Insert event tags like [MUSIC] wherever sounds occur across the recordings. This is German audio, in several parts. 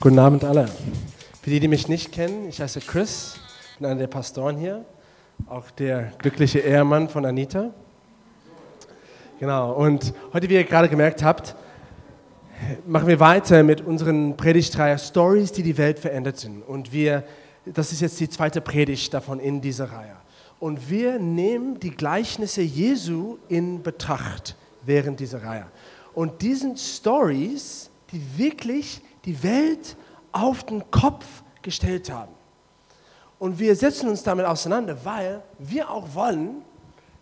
Guten Abend alle. Für die, die mich nicht kennen, ich heiße Chris, bin einer der Pastoren hier, auch der glückliche Ehemann von Anita. Genau, und heute, wie ihr gerade gemerkt habt, machen wir weiter mit unseren Predigtreihe Stories, die die Welt veränderten. Und wir, das ist jetzt die zweite Predigt davon in dieser Reihe. Und wir nehmen die Gleichnisse Jesu in Betracht während dieser Reihe. Und diesen Stories, die wirklich die Welt auf den Kopf gestellt haben. Und wir setzen uns damit auseinander, weil wir auch wollen,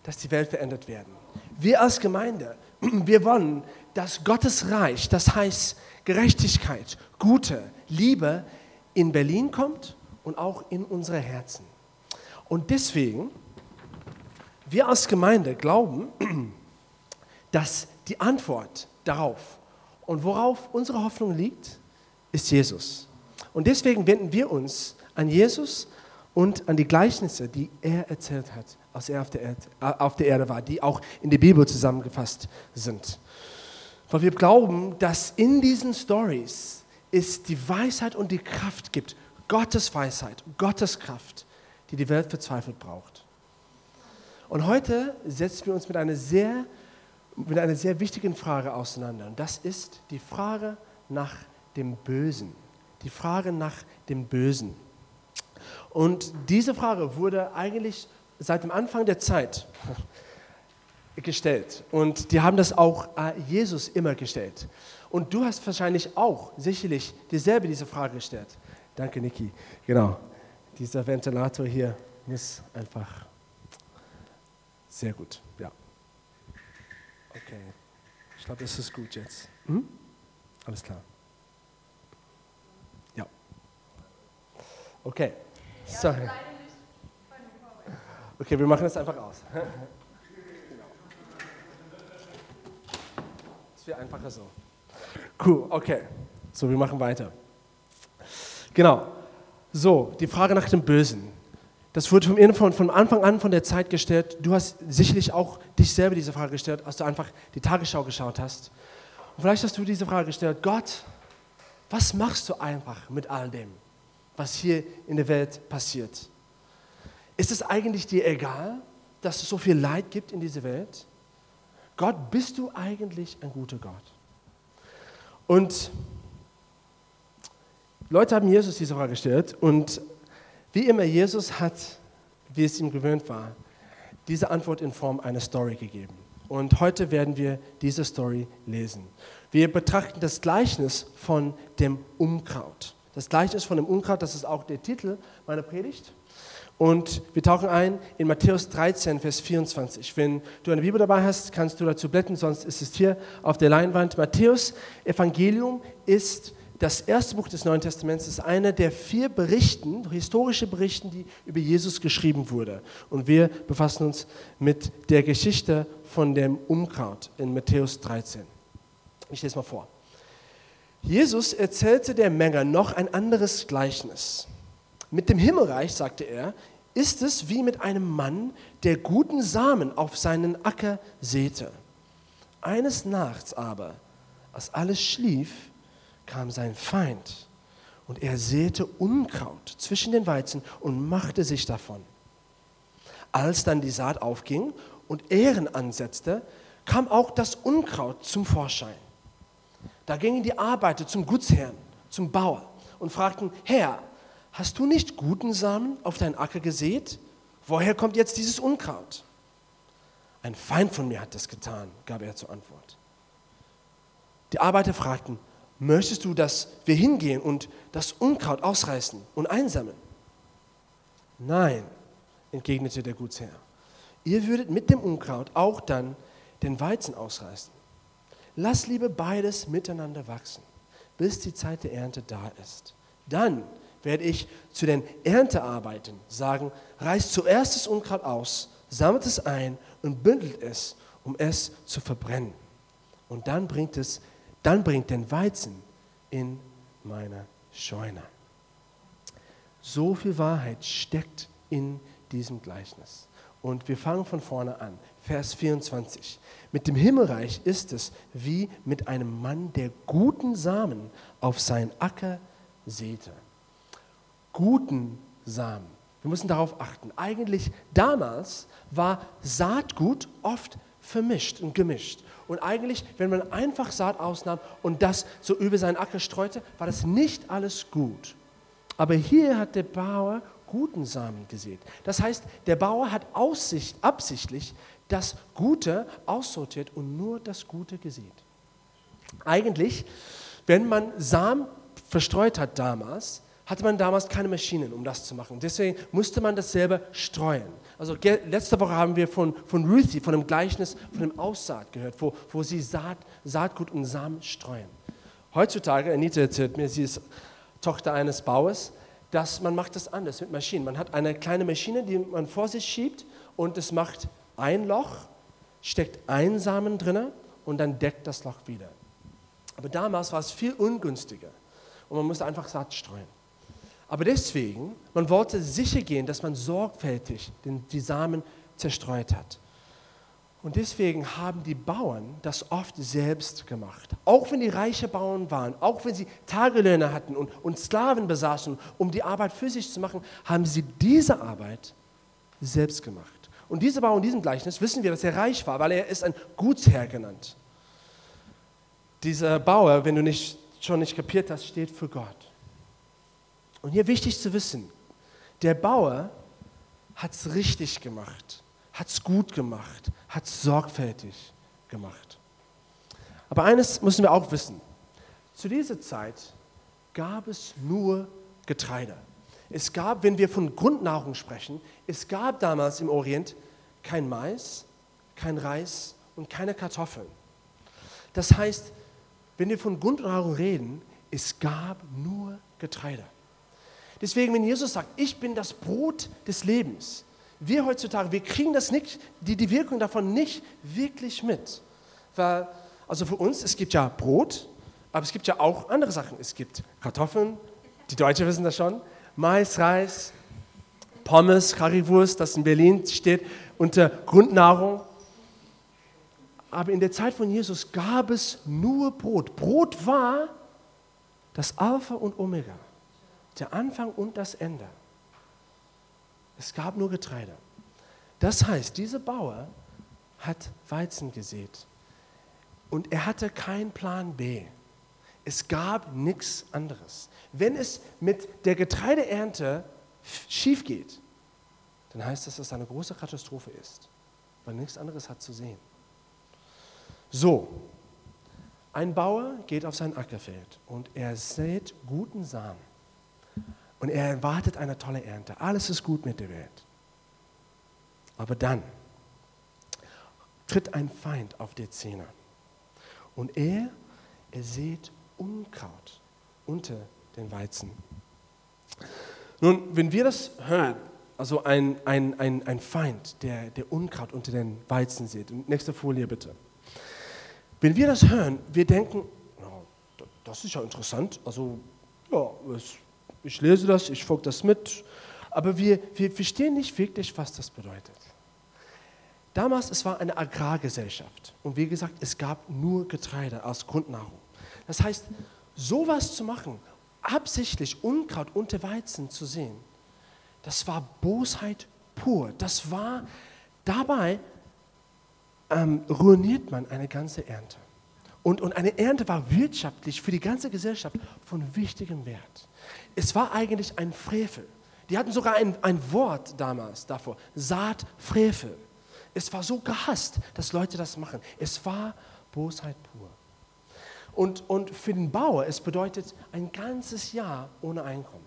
dass die Welt verändert werden. Wir als Gemeinde, [CLEARS THROAT] wir wollen, dass Gottes Reich, das heißt Gerechtigkeit, Gute, Liebe, in Berlin kommt und auch in unsere Herzen. Und deswegen, wir als Gemeinde glauben, [CLEARS THROAT] dass die Antwort darauf und worauf unsere Hoffnung liegt, ist Jesus. Und deswegen wenden wir uns an Jesus und an die Gleichnisse, die er erzählt hat, als er auf der, Erde, auf der Erde war, die auch in der Bibel zusammengefasst sind. Weil wir glauben, dass in diesen Stories es die Weisheit und die Kraft gibt, Gottes Weisheit, Gottes Kraft, die die Welt verzweifelt braucht. Und heute setzen wir uns mit einer sehr, mit einer sehr wichtigen Frage auseinander. Und das ist die Frage nach dem Bösen. Die Frage nach dem Bösen. Und diese Frage wurde eigentlich seit dem Anfang der Zeit [LAUGHS] gestellt. Und die haben das auch äh, Jesus immer gestellt. Und du hast wahrscheinlich auch sicherlich dieselbe diese Frage gestellt. Danke, Niki. Genau. Dieser Ventilator hier muss einfach sehr gut. Ja. Okay. Ich glaube, das ist gut jetzt. Hm? Alles klar. Okay. Sorry. Okay, wir machen das einfach aus. [LAUGHS] Es wäre einfacher so. Cool, okay. So, wir machen weiter. Genau. So, die Frage nach dem Bösen. Das wurde von, von Anfang an von der Zeit gestellt. Du hast sicherlich auch dich selber diese Frage gestellt, als du einfach die Tagesschau geschaut hast. Und vielleicht hast du diese Frage gestellt, Gott, was machst du einfach mit all dem? Was hier in der Welt passiert. Ist es eigentlich dir egal, dass es so viel Leid gibt in dieser Welt? Gott, bist du eigentlich ein guter Gott? Und Leute haben Jesus diese Frage gestellt und wie immer, Jesus hat, wie es ihm gewöhnt war, diese Antwort in Form einer Story gegeben. Und heute werden wir diese Story lesen. Wir betrachten das Gleichnis von dem Umkraut. Das gleiche ist von dem Unkraut, das ist auch der Titel meiner Predigt. Und wir tauchen ein in Matthäus 13, Vers 24. Wenn du eine Bibel dabei hast, kannst du dazu blättern, sonst ist es hier auf der Leinwand. Matthäus Evangelium ist das erste Buch des Neuen Testaments, ist einer der vier Berichten, historische Berichten, die über Jesus geschrieben wurde. Und wir befassen uns mit der Geschichte von dem Unkraut in Matthäus 13. Ich lese mal vor. Jesus erzählte der Menge noch ein anderes Gleichnis. Mit dem Himmelreich, sagte er, ist es wie mit einem Mann, der guten Samen auf seinen Acker säte. Eines Nachts aber, als alles schlief, kam sein Feind und er säte Unkraut zwischen den Weizen und machte sich davon. Als dann die Saat aufging und Ähren ansetzte, kam auch das Unkraut zum Vorschein. Da gingen die Arbeiter zum Gutsherrn, zum Bauer und fragten, Herr, hast du nicht guten Samen auf deinen Acker gesät? Woher kommt jetzt dieses Unkraut? Ein Feind von mir hat das getan, gab er zur Antwort. Die Arbeiter fragten, möchtest du, dass wir hingehen und das Unkraut ausreißen und einsammeln? Nein, entgegnete der Gutsherr. Ihr würdet mit dem Unkraut auch dann den Weizen ausreißen. Lass lieber beides miteinander wachsen, bis die Zeit der Ernte da ist. Dann werde ich zu den Erntearbeiten sagen, reißt zuerst das Unkraut aus, sammelt es ein und bündelt es, um es zu verbrennen. Und dann bringt es, dann bringt den Weizen in meine Scheune. So viel Wahrheit steckt in diesem Gleichnis. Und wir fangen von vorne an. Vers 24. Mit dem Himmelreich ist es wie mit einem Mann, der guten Samen auf sein Acker säte. Guten Samen. Wir müssen darauf achten. Eigentlich damals war Saatgut oft vermischt und gemischt. Und eigentlich, wenn man einfach Saat ausnahm und das so über seinen Acker streute, war das nicht alles gut. Aber hier hat der Bauer guten Samen gesät. Das heißt, der Bauer hat Aussicht, absichtlich das Gute aussortiert und nur das Gute gesät. Eigentlich, wenn man Samen verstreut hat damals, hatte man damals keine Maschinen, um das zu machen. Deswegen musste man das selber streuen. Also letzte Woche haben wir von, von Ruthie, von dem Gleichnis, von dem Aussaat gehört, wo, wo sie Saat, Saatgut und Samen streuen. Heutzutage, Anita erzählt mir, sie ist Tochter eines Bauers, dass man macht das anders mit Maschinen. Man hat eine kleine Maschine, die man vor sich schiebt und es macht ein Loch, steckt einen Samen drin und dann deckt das Loch wieder. Aber damals war es viel ungünstiger und man musste einfach Saat streuen. Aber deswegen, man wollte sicher gehen, dass man sorgfältig die Samen zerstreut hat. Und deswegen haben die Bauern das oft selbst gemacht. Auch wenn die reiche Bauern waren, auch wenn sie Tagelöhne hatten und, und Sklaven besaßen, um die Arbeit für sich zu machen, haben sie diese Arbeit selbst gemacht. Und dieser Bauer in diesem Gleichnis wissen wir, dass er reich war, weil er ist ein Gutsherr genannt. Dieser Bauer, wenn du nicht, schon nicht kapiert hast, steht für Gott. Und hier wichtig zu wissen, der Bauer hat es richtig gemacht, hat es gut gemacht, hat es sorgfältig gemacht. Aber eines müssen wir auch wissen. Zu dieser Zeit gab es nur Getreide. Es gab, wenn wir von Grundnahrung sprechen, es gab damals im Orient kein Mais, kein Reis und keine Kartoffeln. Das heißt, wenn wir von Grundnahrung reden, es gab nur Getreide. Deswegen, wenn Jesus sagt, ich bin das Brot des Lebens, wir heutzutage, wir kriegen das nicht, die, die Wirkung davon nicht wirklich mit. Weil, also für uns, es gibt ja Brot, aber es gibt ja auch andere Sachen. Es gibt Kartoffeln, die Deutschen wissen das schon, Mais, Reis, Pommes, Currywurst, das in Berlin steht unter Grundnahrung. Aber in der Zeit von Jesus gab es nur Brot. Brot war das Alpha und Omega der Anfang und das Ende. Es gab nur Getreide. Das heißt, dieser Bauer hat Weizen gesät und er hatte keinen Plan B. Es gab nichts anderes. Wenn es mit der Getreideernte schief geht, dann heißt das, dass es eine große Katastrophe ist, weil nichts anderes hat zu sehen. So, ein Bauer geht auf sein Ackerfeld und er sät guten Samen. Und er erwartet eine tolle Ernte. Alles ist gut mit der Welt. Aber dann tritt ein Feind auf die Zähne. Und er, er sieht Unkraut unter den Weizen. Nun, wenn wir das hören, also ein, ein, ein, ein Feind, der, der Unkraut unter den Weizen sieht. Nächste Folie bitte. Wenn wir das hören, wir denken, das ist ja interessant, also ja, ich lese das, ich folge das mit, aber wir, wir verstehen nicht wirklich, was das bedeutet. Damals, es war eine Agrargesellschaft und wie gesagt, es gab nur Getreide als Grundnahrung. Das heißt, sowas zu machen, absichtlich Unkraut unter Weizen zu sehen, das war Bosheit pur. Das war, dabei ähm, ruiniert man eine ganze Ernte. Und, und eine Ernte war wirtschaftlich für die ganze Gesellschaft von wichtigem Wert. Es war eigentlich ein Frevel. Die hatten sogar ein, ein Wort damals davor, Saatfrevel. Es war so gehasst, dass Leute das machen. Es war Bosheit pur. Und, und für den Bauer, es bedeutet ein ganzes Jahr ohne Einkommen.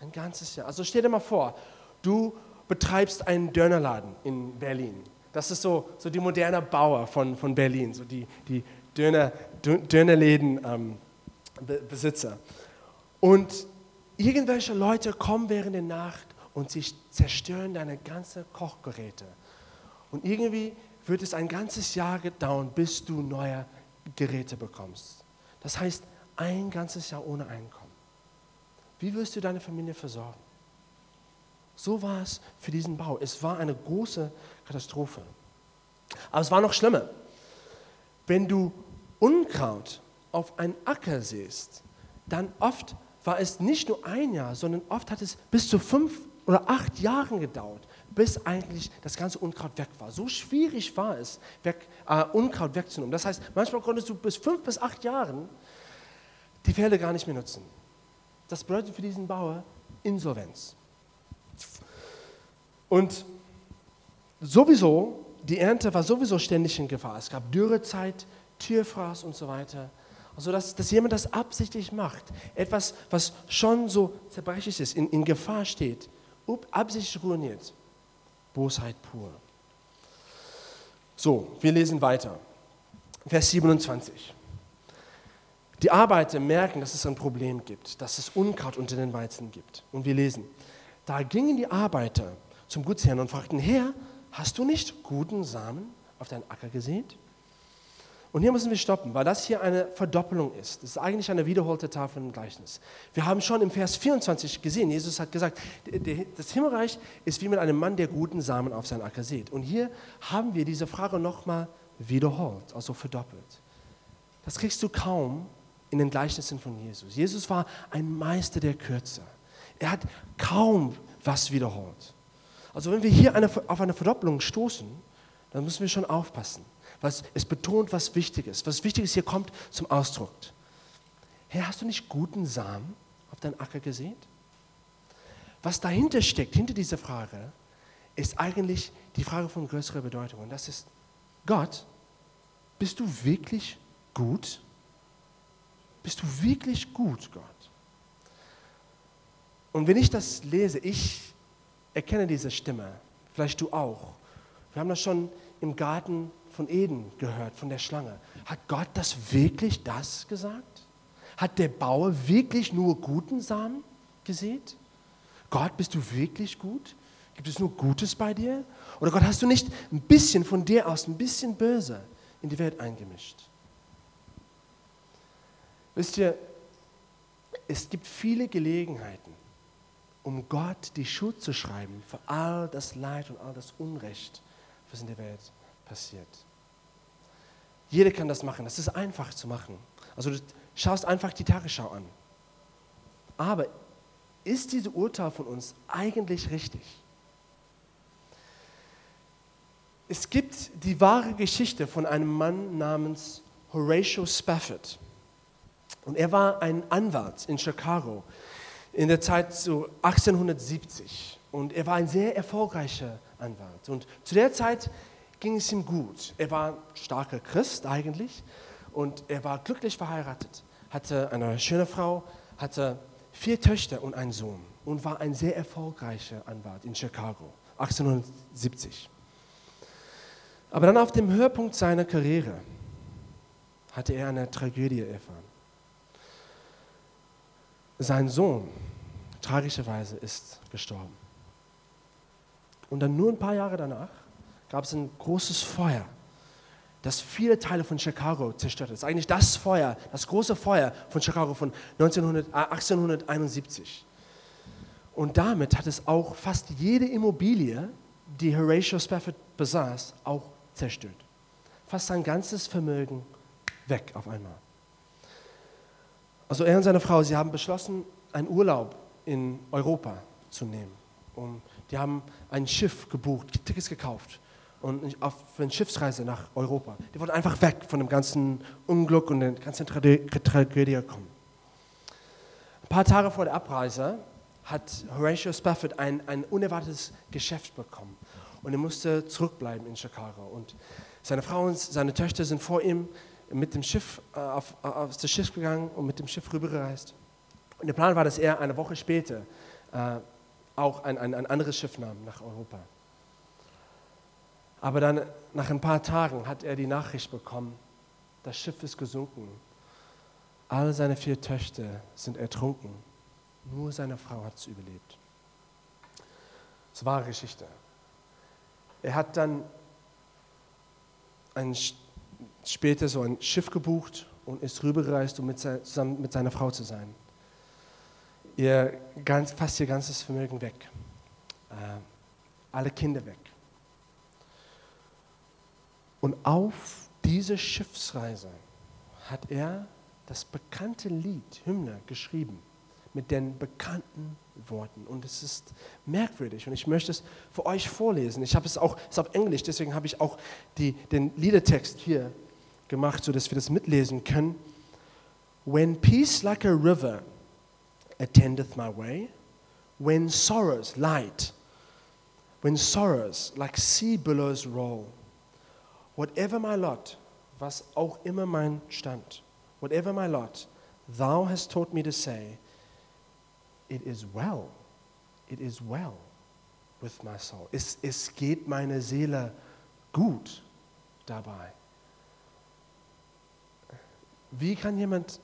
Ein ganzes Jahr. Also stell dir mal vor, du betreibst einen Dönerladen in Berlin das ist so, so die moderne Bauer von, von Berlin, so die, die Döner, Dönerläden-Besitzer. Ähm, und irgendwelche Leute kommen während der Nacht und sie zerstören deine ganzen Kochgeräte. Und irgendwie wird es ein ganzes Jahr dauern, bis du neue Geräte bekommst. Das heißt, ein ganzes Jahr ohne Einkommen. Wie wirst du deine Familie versorgen? So war es für diesen Bau. Es war eine große Katastrophe. Aber es war noch schlimmer. Wenn du Unkraut auf einen Acker siehst, dann oft war es nicht nur ein Jahr, sondern oft hat es bis zu fünf oder acht Jahren gedauert, bis eigentlich das ganze Unkraut weg war. So schwierig war es, weg, äh, Unkraut wegzunehmen. Das heißt, manchmal konntest du bis fünf bis acht Jahren die Felder gar nicht mehr nutzen. Das bedeutet für diesen Bauer Insolvenz. Und sowieso, die Ernte war sowieso ständig in Gefahr. Es gab Dürrezeit, Tierfraß und so weiter. Also, dass, dass jemand das absichtlich macht, etwas, was schon so zerbrechlich ist, in, in Gefahr steht, absichtlich ruiniert. Bosheit pur. So, wir lesen weiter. Vers 27. Die Arbeiter merken, dass es ein Problem gibt, dass es Unkraut unter den Weizen gibt. Und wir lesen, da gingen die Arbeiter zum Gutsherrn und fragten, Herr, hast du nicht guten Samen auf deinen Acker gesät? Und hier müssen wir stoppen, weil das hier eine Verdoppelung ist. Das ist eigentlich eine wiederholte Tafel im Gleichnis. Wir haben schon im Vers 24 gesehen, Jesus hat gesagt, das Himmelreich ist wie mit einem Mann, der guten Samen auf seinen Acker sieht. Und hier haben wir diese Frage nochmal wiederholt, also verdoppelt. Das kriegst du kaum in den Gleichnissen von Jesus. Jesus war ein Meister der Kürze. Er hat kaum was wiederholt. Also wenn wir hier eine, auf eine Verdoppelung stoßen, dann müssen wir schon aufpassen was, es betont, was wichtig ist. Was wichtig ist, hier kommt zum Ausdruck. Herr, hast du nicht guten Samen auf deinen Acker gesät? Was dahinter steckt, hinter dieser Frage, ist eigentlich die Frage von größerer Bedeutung. Und das ist, Gott, bist du wirklich gut? Bist du wirklich gut, Gott? Und wenn ich das lese, ich erkenne diese Stimme, vielleicht du auch. Wir haben das schon im Garten von Eden gehört, von der Schlange. Hat Gott das wirklich das gesagt? Hat der Bauer wirklich nur guten Samen gesät? Gott, bist du wirklich gut? Gibt es nur Gutes bei dir? Oder Gott, hast du nicht ein bisschen von dir aus, ein bisschen böse in die Welt eingemischt? Wisst ihr, es gibt viele Gelegenheiten, um Gott die Schuld zu schreiben für all das Leid und all das Unrecht, was in der Welt passiert. Jeder kann das machen. Das ist einfach zu machen. Also du schaust einfach die Tagesschau an. Aber ist diese Urteil von uns eigentlich richtig? Es gibt die wahre Geschichte von einem Mann namens Horatio Spafford. Und er war ein Anwalt in Chicago in der Zeit so 1870. Und er war ein sehr erfolgreicher Anwalt. Und zu der Zeit ging es ihm gut. Er war ein starker Christ eigentlich und er war glücklich verheiratet, hatte eine schöne Frau, hatte vier Töchter und einen Sohn und war ein sehr erfolgreicher Anwalt in Chicago, 1870. Aber dann auf dem Höhepunkt seiner Karriere hatte er eine Tragödie erfahren. Sein Sohn, tragischerweise, ist gestorben. Und dann nur ein paar Jahre danach gab es ein großes Feuer, das viele Teile von Chicago zerstört hat. Das ist eigentlich das Feuer, das große Feuer von Chicago von 1900, 1871. Äh, Und damit hat es auch fast jede Immobilie, die Horatio Spafford besaß, auch zerstört. Fast sein ganzes Vermögen weg auf einmal. Also er und seine Frau, sie haben beschlossen, einen Urlaub in Europa zu nehmen. Und die haben ein Schiff gebucht, Tickets gekauft und auf eine Schiffsreise nach Europa. Die wollten einfach weg von dem ganzen Unglück und der ganzen Tragödie kommen. Ein paar Tage vor der Abreise hat Horatio Spafford ein, ein unerwartetes Geschäft bekommen und er musste zurückbleiben in Chicago. Und seine Frau und seine Töchter sind vor ihm mit dem Schiff äh, auf, auf das Schiff gegangen und mit dem Schiff rübergereist. Und der Plan war, dass er eine Woche später äh, auch ein, ein, ein anderes Schiff nahm nach Europa. Aber dann nach ein paar Tagen hat er die Nachricht bekommen, das Schiff ist gesunken. All seine vier Töchter sind ertrunken. Nur seine Frau hat es überlebt. Das war Geschichte. Er hat dann ein, später so ein Schiff gebucht und ist rübergereist, um mit, zusammen mit seiner Frau zu sein. Ihr ganz, fast ihr ganzes Vermögen weg. Äh, alle Kinder weg. Und auf diese Schiffsreise hat er das bekannte Lied, Hymne, geschrieben mit den bekannten Worten. Und es ist merkwürdig und ich möchte es für euch vorlesen. Ich habe es auch, es ist auf Englisch, deswegen habe ich auch die, den Liedertext hier gemacht, sodass wir das mitlesen können. When peace like a river attendeth my way, when sorrows light, when sorrows like sea billows roll, whatever my lot, was auch immer mein Stand, whatever my lot, thou hast taught me to say, it is well, it is well with my soul. Es, es geht meine Seele gut dabei. Wie kann jemand,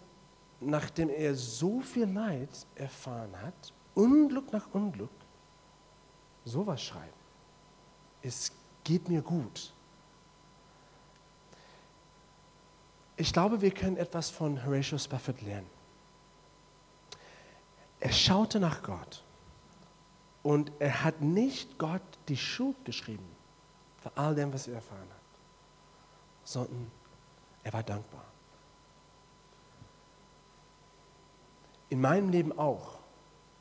nachdem er so viel Leid erfahren hat, Unglück nach Unglück, sowas schreiben? Es geht mir gut. Ich glaube, wir können etwas von Horatio Spafford lernen. Er schaute nach Gott und er hat nicht Gott die Schuld geschrieben für all dem, was er erfahren hat, sondern er war dankbar. In meinem Leben auch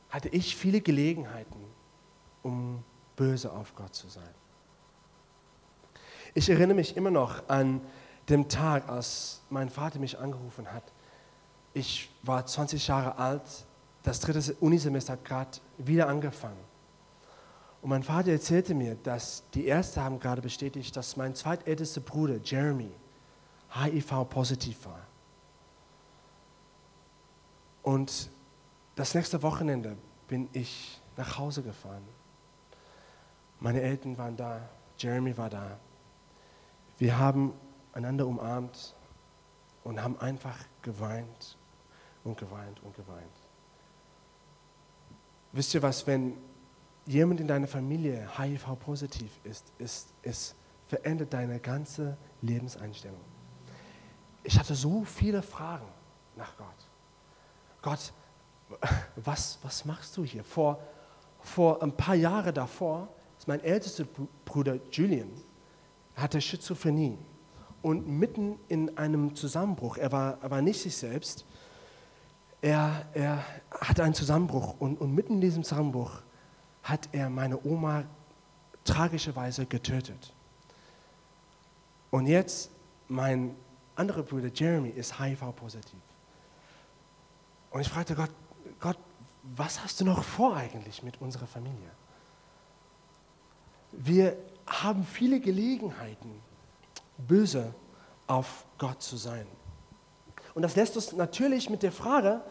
hatte ich viele Gelegenheiten, um böse auf Gott zu sein. Ich erinnere mich immer noch an den Tag, als mein Vater mich angerufen hat. Ich war 20 Jahre alt, das dritte Unisemester hat gerade wieder angefangen. Und mein Vater erzählte mir, dass die Ärzte haben gerade bestätigt, dass mein zweitältester Bruder Jeremy HIV-positiv war. Und das nächste Wochenende bin ich nach Hause gefahren. Meine Eltern waren da, Jeremy war da. Wir haben einander umarmt und haben einfach geweint und geweint und geweint. Wisst ihr was, wenn jemand in deiner Familie HIV-positiv ist, ist, es verändert deine ganze Lebenseinstellung. Ich hatte so viele Fragen nach Gott. Gott, was, was machst du hier? Vor, vor ein paar Jahren davor ist mein ältester Bruder Julian, hatte Schizophrenie und mitten in einem Zusammenbruch, er war, er war nicht sich selbst, er, er hatte einen Zusammenbruch und, und mitten in diesem Zusammenbruch hat er meine Oma tragischerweise getötet. Und jetzt, mein anderer Bruder Jeremy ist HIV-positiv. Und ich fragte Gott, Gott, was hast du noch vor eigentlich mit unserer Familie? Wir haben viele Gelegenheiten, böse auf Gott zu sein. Und das lässt uns natürlich mit der Frage,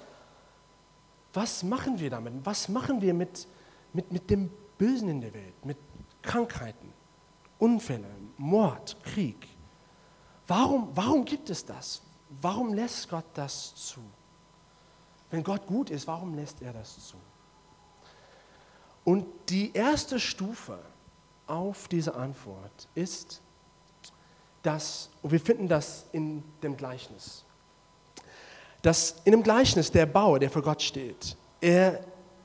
was machen wir damit? Was machen wir mit, mit, mit dem Bösen in der Welt, mit Krankheiten, Unfällen, Mord, Krieg? Warum, warum gibt es das? Warum lässt Gott das zu? Wenn Gott gut ist, warum lässt er das zu? Und die erste Stufe auf diese Antwort ist, dass, und wir finden das in dem Gleichnis, dass in dem Gleichnis der Bauer, der vor Gott steht, er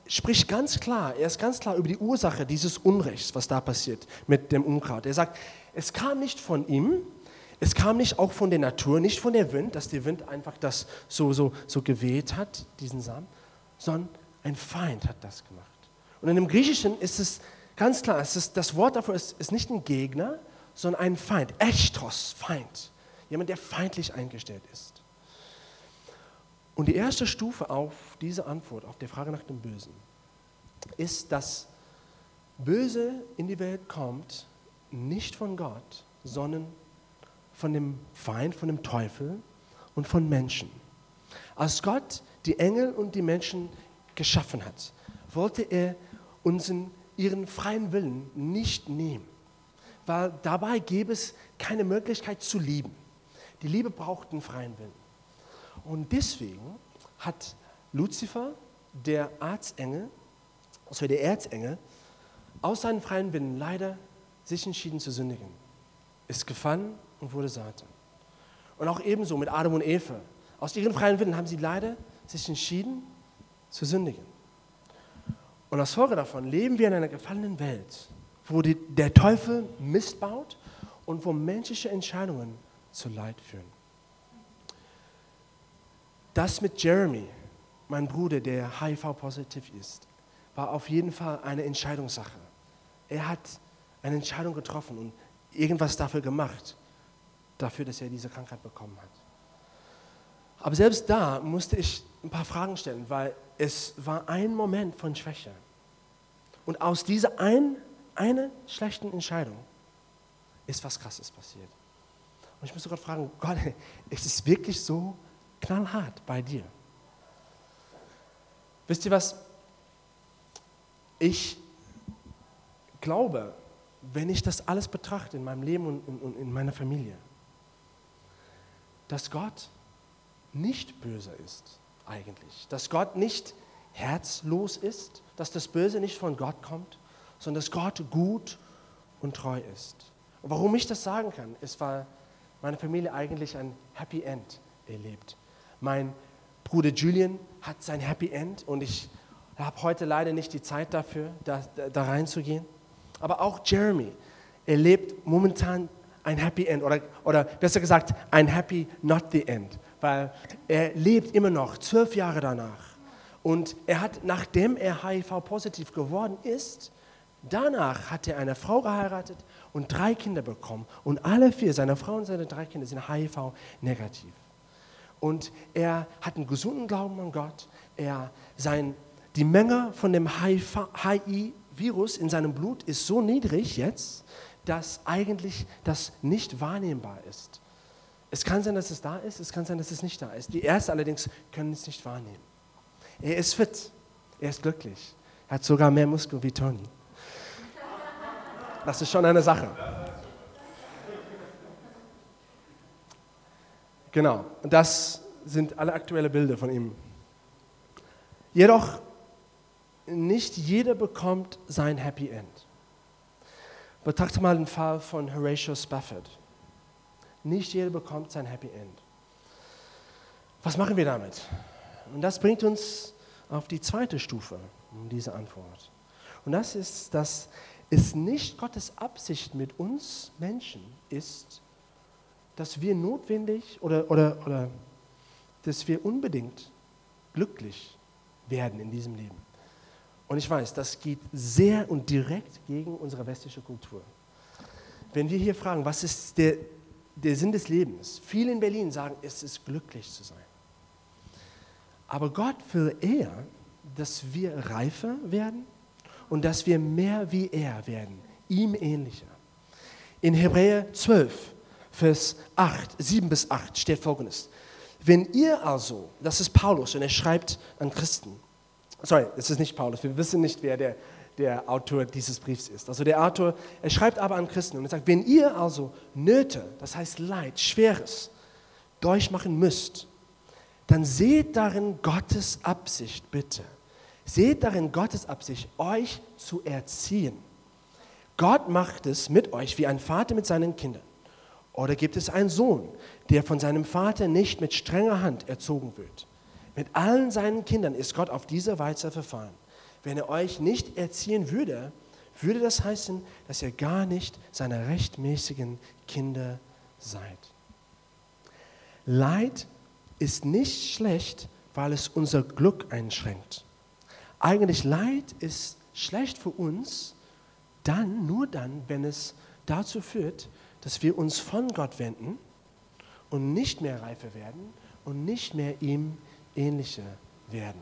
spricht ganz klar, er ist ganz klar über die Ursache dieses Unrechts, was da passiert mit dem Unkraut. Er sagt, es kam nicht von ihm, es kam nicht auch von der Natur, nicht von der Wind, dass der Wind einfach das so, so, so geweht hat, diesen Samen, sondern ein Feind hat das gemacht. Und in dem Griechischen ist es ganz klar, es ist, das Wort dafür ist, ist nicht ein Gegner, sondern ein Feind, Echtros, Feind, jemand, der feindlich eingestellt ist. Und die erste Stufe auf diese Antwort, auf die Frage nach dem Bösen, ist, dass Böse in die Welt kommt, nicht von Gott, sondern von dem Feind, von dem Teufel und von Menschen. Als Gott die Engel und die Menschen geschaffen hat, wollte er unseren, ihren freien Willen nicht nehmen, weil dabei gäbe es keine Möglichkeit zu lieben. Die Liebe braucht einen freien Willen. Und deswegen hat Luzifer, der Erzengel, also der Erzengel, aus seinem freien Willen leider sich entschieden zu sündigen. Ist gefallen und wurde Satan. Und auch ebenso mit Adam und Eva. Aus ihren freien Willen haben sie leider sich entschieden zu sündigen. Und als Folge davon leben wir in einer gefallenen Welt, wo die, der Teufel Mist baut und wo menschliche Entscheidungen zu Leid führen. das mit Jeremy, mein Bruder, der HIV-positiv ist, war auf jeden Fall eine Entscheidungssache. Er hat eine Entscheidung getroffen und irgendwas dafür gemacht, dafür, dass er diese Krankheit bekommen hat. Aber selbst da musste ich ein paar Fragen stellen, weil es war ein Moment von Schwäche. Und aus dieser ein, eine schlechten Entscheidung ist was Krasses passiert. Und ich musste Gott fragen, Gott, [LAUGHS] ist es wirklich so knallhart bei dir? Wisst ihr was? Ich glaube, wenn ich das alles betrachte in meinem Leben und, und in meiner Familie, dass Gott nicht böse ist eigentlich. Dass Gott nicht herzlos ist, dass das Böse nicht von Gott kommt, sondern dass Gott gut und treu ist. Und warum ich das sagen kann, ist, weil meine Familie eigentlich ein Happy End erlebt. Mein Bruder Julian hat sein Happy End und ich habe heute leider nicht die Zeit dafür, da, da reinzugehen. Aber auch Jeremy erlebt momentan ein Happy End oder, oder besser gesagt ein Happy Not the End, weil er lebt immer noch zwölf Jahre danach. Und er hat, nachdem er HIV-positiv geworden ist, danach hat er eine Frau geheiratet und drei Kinder bekommen. Und alle vier, seine Frau und seine drei Kinder, sind HIV-negativ. Und er hat einen gesunden Glauben an Gott. Er, sein, die Menge von dem HIV-Virus in seinem Blut ist so niedrig jetzt, dass eigentlich das nicht wahrnehmbar ist. Es kann sein, dass es da ist, es kann sein, dass es nicht da ist. Die Ärzte allerdings können es nicht wahrnehmen. Er ist fit, er ist glücklich. Er hat sogar mehr Muskeln wie Tony. Das ist schon eine Sache. Genau, das sind alle aktuellen Bilder von ihm. Jedoch, nicht jeder bekommt sein Happy End. Betrachte mal den Fall von Horatio Spafford. Nicht jeder bekommt sein Happy End. Was machen wir damit? Und das bringt uns auf die zweite Stufe diese Antwort. Und das ist, dass es nicht Gottes Absicht mit uns Menschen ist, dass wir notwendig oder, oder, oder dass wir unbedingt glücklich werden in diesem Leben. Und ich weiß, das geht sehr und direkt gegen unsere westliche Kultur. Wenn wir hier fragen, was ist der, der Sinn des Lebens? Viele in Berlin sagen, es ist glücklich zu sein. Aber Gott will eher, dass wir reifer werden und dass wir mehr wie er werden, ihm ähnlicher. In Hebräer 12, Vers 8, 7 bis 8 steht folgendes. Wenn ihr also, das ist Paulus und er schreibt an Christen, sorry, es ist nicht Paulus, wir wissen nicht, wer der, der Autor dieses Briefs ist. Also der Autor, er schreibt aber an Christen und er sagt, wenn ihr also Nöte, das heißt Leid, Schweres, durchmachen müsst, dann seht darin Gottes Absicht, bitte. Seht darin Gottes Absicht, euch zu erziehen. Gott macht es mit euch wie ein Vater mit seinen Kindern. Oder gibt es einen Sohn, der von seinem Vater nicht mit strenger Hand erzogen wird? Mit allen seinen Kindern ist Gott auf diese Weise verfahren. Wenn er euch nicht erziehen würde, würde das heißen, dass ihr gar nicht seine rechtmäßigen Kinder seid. Leid ist nicht schlecht, weil es unser Glück einschränkt. Eigentlich Leid ist schlecht für uns, dann, nur dann, wenn es dazu führt, dass wir uns von Gott wenden und nicht mehr reifer werden und nicht mehr ihm ähnlicher werden.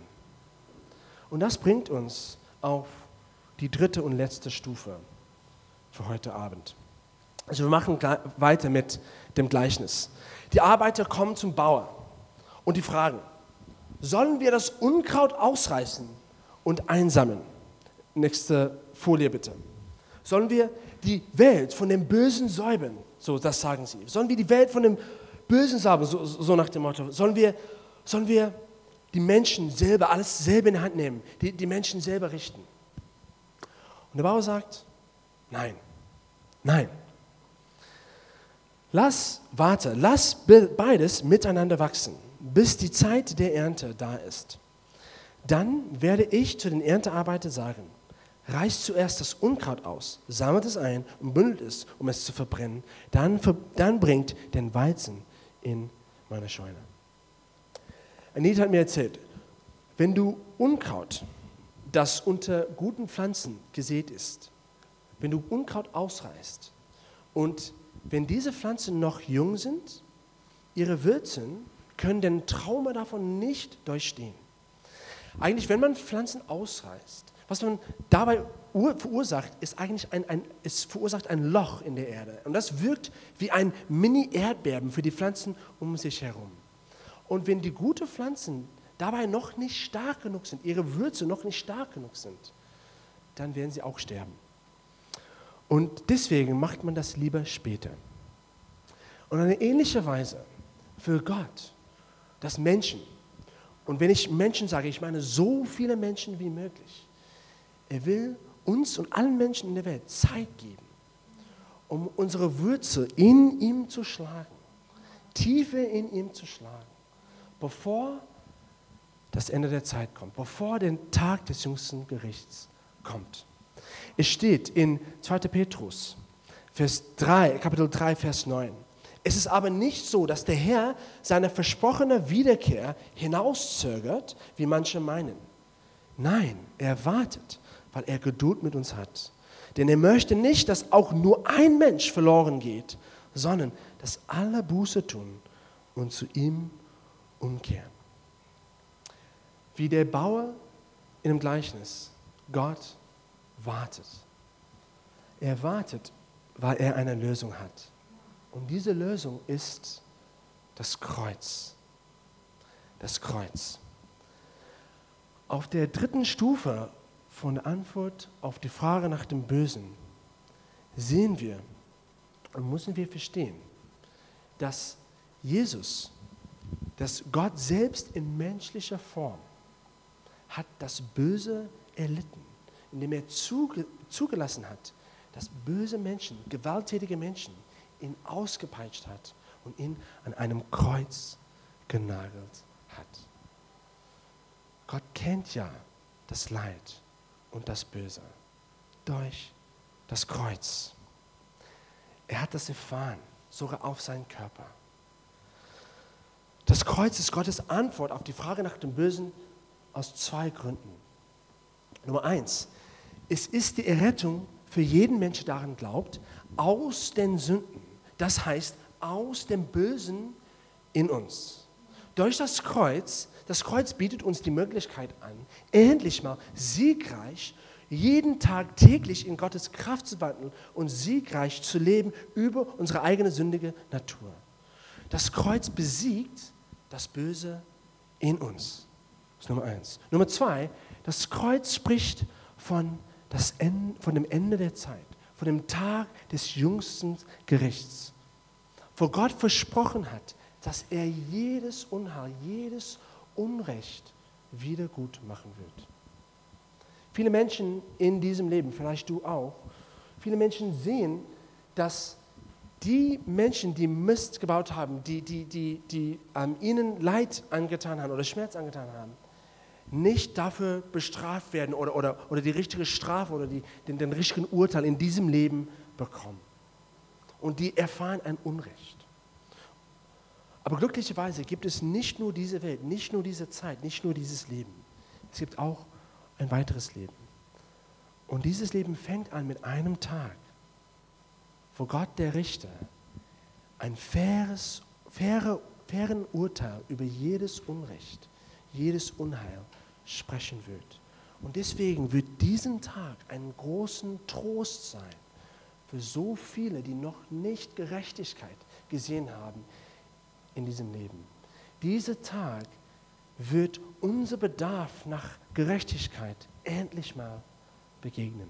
Und das bringt uns auf die dritte und letzte Stufe für heute Abend. Also wir machen weiter mit dem Gleichnis. Die Arbeiter kommen zum Bauer und die fragen, sollen wir das Unkraut ausreißen und einsammeln? Nächste Folie bitte. Sollen wir die Welt von dem Bösen säubern? So, das sagen sie. Sollen wir die Welt von dem Bösen säubern? So, so nach dem Motto. Sollen wir, sollen wir die Menschen selber, alles selber in die Hand nehmen, die, die Menschen selber richten. Und der Bauer sagt, nein, nein. Lass, warte, lass beides miteinander wachsen, bis die Zeit der Ernte da ist. Dann werde ich zu den Erntearbeitern sagen, reißt zuerst das Unkraut aus, sammelt es ein und bündelt es, um es zu verbrennen. Dann, dann bringt den Weizen in meine Scheune. Anita hat mir erzählt, wenn du Unkraut, das unter guten Pflanzen gesät ist, wenn du Unkraut ausreißt und wenn diese Pflanzen noch jung sind, ihre Wurzeln können den Trauma davon nicht durchstehen. Eigentlich, wenn man Pflanzen ausreißt, was man dabei verursacht, ist eigentlich ein, ein, es verursacht ein Loch in der Erde. Und das wirkt wie ein Mini-Erdbeben für die Pflanzen um sich herum. Und wenn die guten Pflanzen dabei noch nicht stark genug sind, ihre Würze noch nicht stark genug sind, dann werden sie auch sterben. Und deswegen macht man das lieber später. Und eine ähnliche Weise für Gott, dass Menschen, und wenn ich Menschen sage, ich meine so viele Menschen wie möglich, er will uns und allen Menschen in der Welt Zeit geben, um unsere Würze in ihm zu schlagen, Tiefe in ihm zu schlagen, bevor das Ende der Zeit kommt, bevor der Tag des jüngsten Gerichts kommt. Es steht in 2. Petrus, Vers 3, Kapitel 3, Vers 9. Es ist aber nicht so, dass der Herr seine versprochene Wiederkehr hinauszögert, wie manche meinen. Nein, er wartet, weil er Geduld mit uns hat. Denn er möchte nicht, dass auch nur ein Mensch verloren geht, sondern dass alle Buße tun und zu ihm umkehren. Wie der Bauer in dem Gleichnis, Gott wartet. Er wartet, weil er eine Lösung hat. Und diese Lösung ist das Kreuz. Das Kreuz. Auf der dritten Stufe von der Antwort auf die Frage nach dem Bösen sehen wir und müssen wir verstehen, dass Jesus, dass Gott selbst in menschlicher Form hat das Böse erlitten, indem er zugelassen hat, dass böse Menschen, gewalttätige Menschen ihn ausgepeitscht hat und ihn an einem Kreuz genagelt hat. Gott kennt ja das Leid und das Böse durch das Kreuz. Er hat das erfahren, sogar auf seinen Körper. Das Kreuz ist Gottes Antwort auf die Frage nach dem Bösen aus zwei Gründen. Nummer eins, es ist die Errettung für jeden Menschen, der daran glaubt, aus den Sünden. Das heißt, aus dem Bösen in uns. Durch das Kreuz das Kreuz bietet uns die Möglichkeit an, endlich mal siegreich, jeden Tag täglich in Gottes Kraft zu wandeln und siegreich zu leben über unsere eigene sündige Natur. Das Kreuz besiegt das Böse in uns. Das ist Nummer eins. Nummer zwei, das Kreuz spricht von, das Ende, von dem Ende der Zeit, von dem Tag des jüngsten Gerichts, wo Gott versprochen hat, dass er jedes Unheil, jedes Unrecht wieder gut machen wird. Viele Menschen in diesem Leben, vielleicht du auch, viele Menschen sehen, dass die Menschen, die Mist gebaut haben, die, die, die, die ähm, ihnen Leid angetan haben oder Schmerz angetan haben, nicht dafür bestraft werden oder, oder, oder die richtige Strafe oder die, den, den richtigen Urteil in diesem Leben bekommen. Und die erfahren ein Unrecht. Aber glücklicherweise gibt es nicht nur diese Welt, nicht nur diese Zeit, nicht nur dieses Leben. Es gibt auch ein weiteres Leben. Und dieses Leben fängt an mit einem Tag, wo Gott der Richter ein faires, faire, fairen Urteil über jedes Unrecht, jedes Unheil sprechen wird. Und deswegen wird diesen Tag einen großen Trost sein für so viele, die noch nicht Gerechtigkeit gesehen haben in diesem Leben. Dieser Tag wird unser Bedarf nach Gerechtigkeit endlich mal begegnen.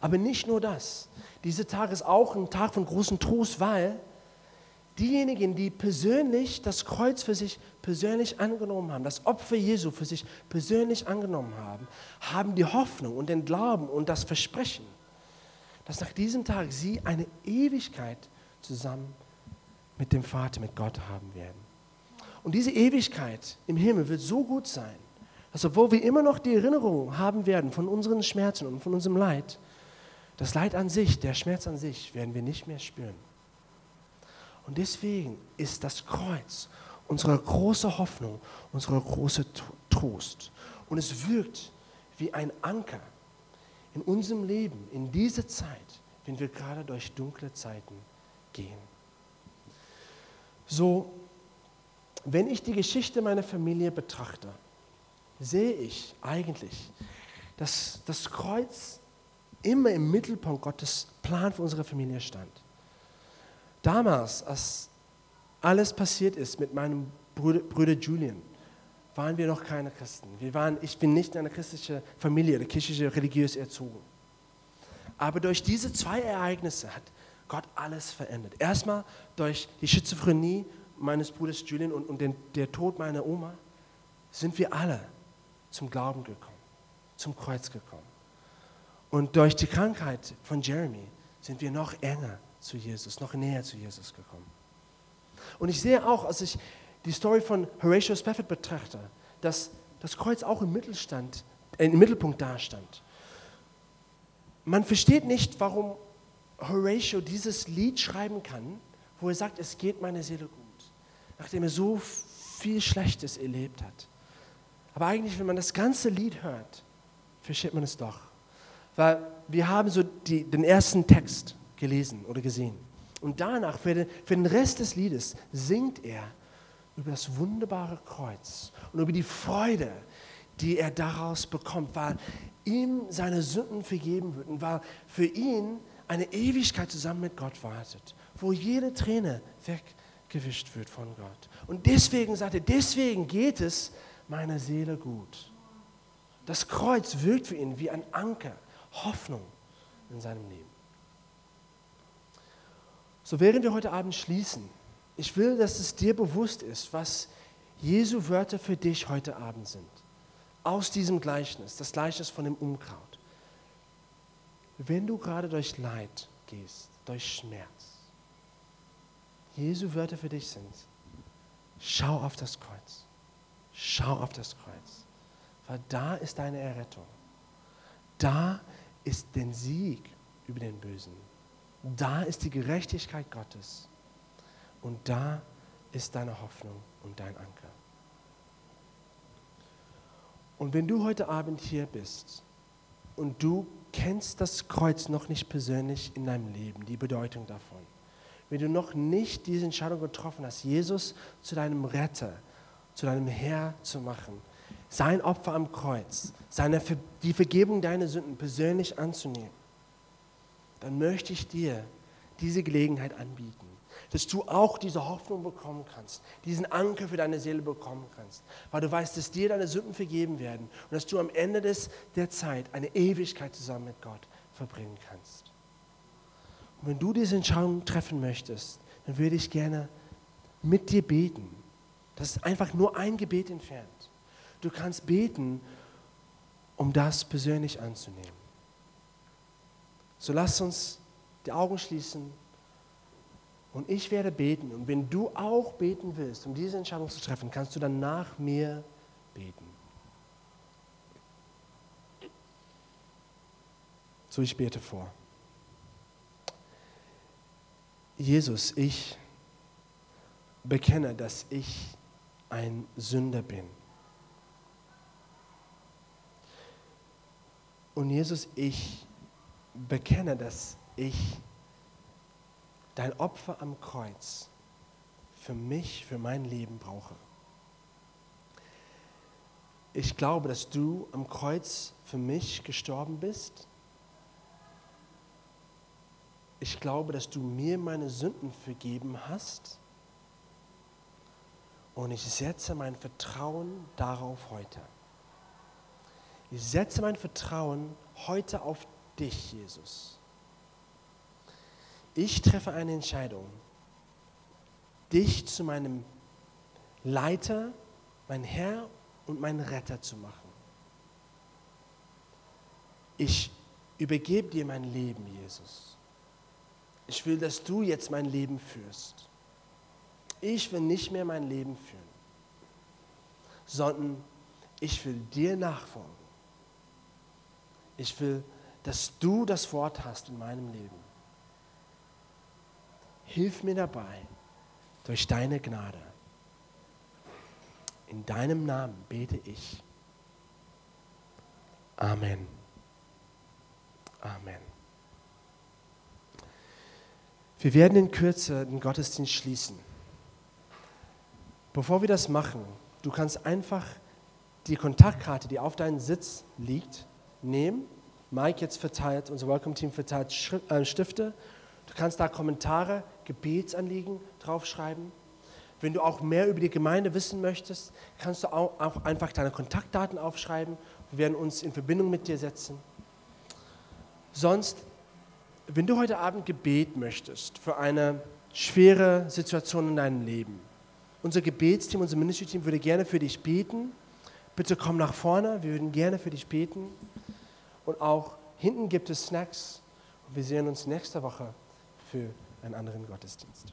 Aber nicht nur das. Dieser Tag ist auch ein Tag von großem Trost, weil diejenigen, die persönlich das Kreuz für sich persönlich angenommen haben, das Opfer Jesu für sich persönlich angenommen haben, haben die Hoffnung und den Glauben und das Versprechen, dass nach diesem Tag sie eine Ewigkeit zusammen mit dem Vater, mit Gott haben werden. Und diese Ewigkeit im Himmel wird so gut sein, dass obwohl wir immer noch die Erinnerung haben werden von unseren Schmerzen und von unserem Leid, das Leid an sich, der Schmerz an sich, werden wir nicht mehr spüren. Und deswegen ist das Kreuz unsere große Hoffnung, unsere große Trost. Und es wirkt wie ein Anker in unserem Leben, in dieser Zeit, wenn wir gerade durch dunkle Zeiten gehen. So, wenn ich die Geschichte meiner Familie betrachte, sehe ich eigentlich, dass das Kreuz immer im Mittelpunkt Gottes Plan für unsere Familie stand. Damals, als alles passiert ist mit meinem Bruder, Bruder Julian, waren wir noch keine Christen. Wir waren, ich bin nicht in einer christlichen Familie oder kirchliche religiös erzogen. Aber durch diese zwei Ereignisse hat Gott alles verändert. Erstmal durch die Schizophrenie meines Bruders Julian und, und den, der Tod meiner Oma sind wir alle zum Glauben gekommen, zum Kreuz gekommen. Und durch die Krankheit von Jeremy sind wir noch enger zu Jesus, noch näher zu Jesus gekommen. Und ich sehe auch, als ich die Story von Horatio Spafford betrachte, dass das Kreuz auch im, Mittelstand, äh, im Mittelpunkt dastand. Man versteht nicht, warum Horatio dieses Lied schreiben kann, wo er sagt, es geht meiner Seele gut, nachdem er so viel Schlechtes erlebt hat. Aber eigentlich, wenn man das ganze Lied hört, versteht man es doch. Weil wir haben so die, den ersten Text gelesen oder gesehen. Und danach, für den, für den Rest des Liedes, singt er über das wunderbare Kreuz und über die Freude, die er daraus bekommt, weil ihm seine Sünden vergeben wird und weil für ihn eine Ewigkeit zusammen mit Gott wartet, wo jede Träne weggewischt wird von Gott. Und deswegen sagt er, deswegen geht es meiner Seele gut. Das Kreuz wirkt für ihn wie ein Anker, Hoffnung in seinem Leben. So während wir heute Abend schließen, ich will, dass es dir bewusst ist, was Jesu Wörter für dich heute Abend sind. Aus diesem Gleichnis, das Gleichnis von dem Unkraut. Wenn du gerade durch Leid gehst, durch Schmerz, Jesu Wörter für dich sind, schau auf das Kreuz. Schau auf das Kreuz. Weil da ist deine Errettung. Da ist der Sieg über den Bösen. Da ist die Gerechtigkeit Gottes. Und da ist deine Hoffnung und dein Anker. Und wenn du heute Abend hier bist und du kennst das Kreuz noch nicht persönlich in deinem Leben, die Bedeutung davon, wenn du noch nicht diese Entscheidung getroffen hast, Jesus zu deinem Retter, zu deinem Herr zu machen, sein Opfer am Kreuz, seine, die Vergebung deiner Sünden persönlich anzunehmen, dann möchte ich dir diese Gelegenheit anbieten, dass du auch diese Hoffnung bekommen kannst, diesen Anker für deine Seele bekommen kannst, weil du weißt, dass dir deine Sünden vergeben werden und dass du am Ende des, der Zeit eine Ewigkeit zusammen mit Gott verbringen kannst. Und wenn du diese Entscheidung treffen möchtest, dann würde ich gerne mit dir beten. Das ist einfach nur ein Gebet entfernt. Du kannst beten, um das persönlich anzunehmen. So lass uns die Augen schließen und ich werde beten. Und wenn du auch beten willst, um diese Entscheidung zu treffen, kannst du dann nach mir beten. So, ich bete vor. Jesus, ich bekenne, dass ich ein Sünder bin. Und Jesus, ich bekenne, dass ich dein Opfer am Kreuz für mich, für mein Leben brauche. Ich glaube, dass du am Kreuz für mich gestorben bist. Ich glaube, dass du mir meine Sünden vergeben hast. Und ich setze mein Vertrauen darauf heute. Ich setze mein Vertrauen heute auf dich, Jesus. Ich treffe eine Entscheidung, dich zu meinem Leiter, mein Herr und mein Retter zu machen. Ich übergebe dir mein Leben, Jesus. Ich will, dass du jetzt mein Leben führst. Ich will nicht mehr mein Leben führen, sondern ich will dir nachfolgen. Ich will, dass du das Wort hast in meinem Leben. Hilf mir dabei durch deine Gnade. In deinem Namen bete ich. Amen. Amen. Wir werden in Kürze den Gottesdienst schließen. Bevor wir das machen, du kannst einfach die Kontaktkarte, die auf deinem Sitz liegt, nehmen. Mike jetzt verteilt, unser Welcome-Team verteilt äh, Stifte. Du kannst da Kommentare, Gebetsanliegen draufschreiben. Wenn du auch mehr über die Gemeinde wissen möchtest, kannst du auch einfach deine Kontaktdaten aufschreiben. Wir werden uns in Verbindung mit dir setzen. Sonst, wenn du heute Abend Gebet möchtest für eine schwere Situation in deinem Leben, unser Gebetsteam, unser Ministry-Team würde gerne für dich beten. Bitte komm nach vorne, wir würden gerne für dich beten. Und auch hinten gibt es Snacks. Wir sehen uns nächste Woche für einen anderen Gottesdienst.